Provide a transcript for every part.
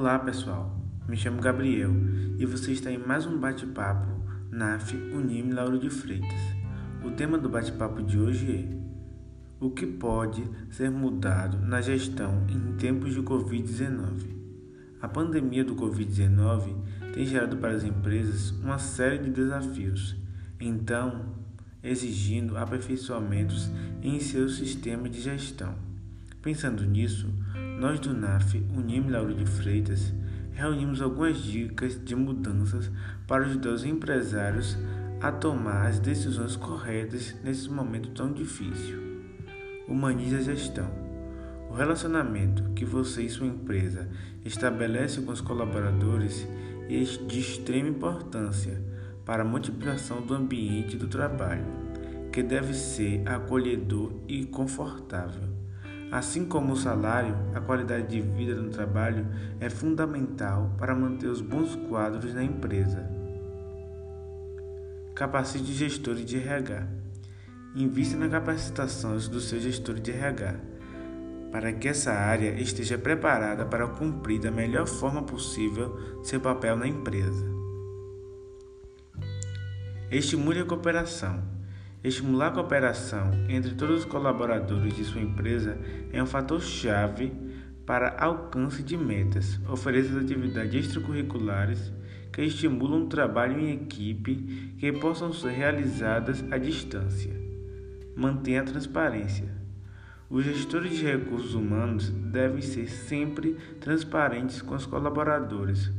Olá pessoal, me chamo Gabriel e você está em mais um bate-papo NAF Unime Lauro de Freitas. O tema do bate-papo de hoje é o que pode ser mudado na gestão em tempos de Covid-19. A pandemia do Covid-19 tem gerado para as empresas uma série de desafios, então exigindo aperfeiçoamentos em seus sistemas de gestão. Pensando nisso, nós do NAF Unime Lauro de Freitas reunimos algumas dicas de mudanças para ajudar os empresários a tomar as decisões corretas nesse momento tão difícil. Humanize a gestão. O relacionamento que você e sua empresa estabelecem com os colaboradores é de extrema importância para a multiplicação do ambiente do trabalho, que deve ser acolhedor e confortável. Assim como o salário, a qualidade de vida no trabalho é fundamental para manter os bons quadros na empresa. Capacite gestores de RH. Invista na capacitação do seu gestor de RH, para que essa área esteja preparada para cumprir da melhor forma possível seu papel na empresa. Estimule a cooperação. Estimular a cooperação entre todos os colaboradores de sua empresa é um fator chave para alcance de metas. Ofereça atividades extracurriculares que estimulam o trabalho em equipe que possam ser realizadas à distância. Mantenha a transparência. Os gestores de recursos humanos devem ser sempre transparentes com os colaboradores.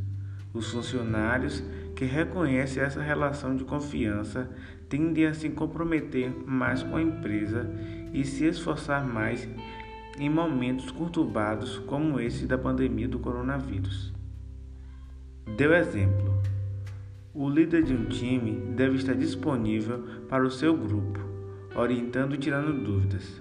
Os funcionários que reconhecem essa relação de confiança tendem a se comprometer mais com a empresa e se esforçar mais em momentos conturbados como esse da pandemia do coronavírus. Deu exemplo. O líder de um time deve estar disponível para o seu grupo, orientando e tirando dúvidas.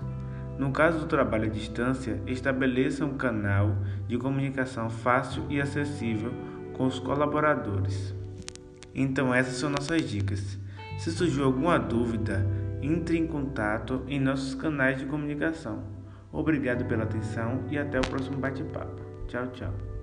No caso do trabalho à distância, estabeleça um canal de comunicação fácil e acessível com os colaboradores. Então essas são nossas dicas. Se surgiu alguma dúvida, entre em contato em nossos canais de comunicação. Obrigado pela atenção e até o próximo bate-papo. Tchau, tchau.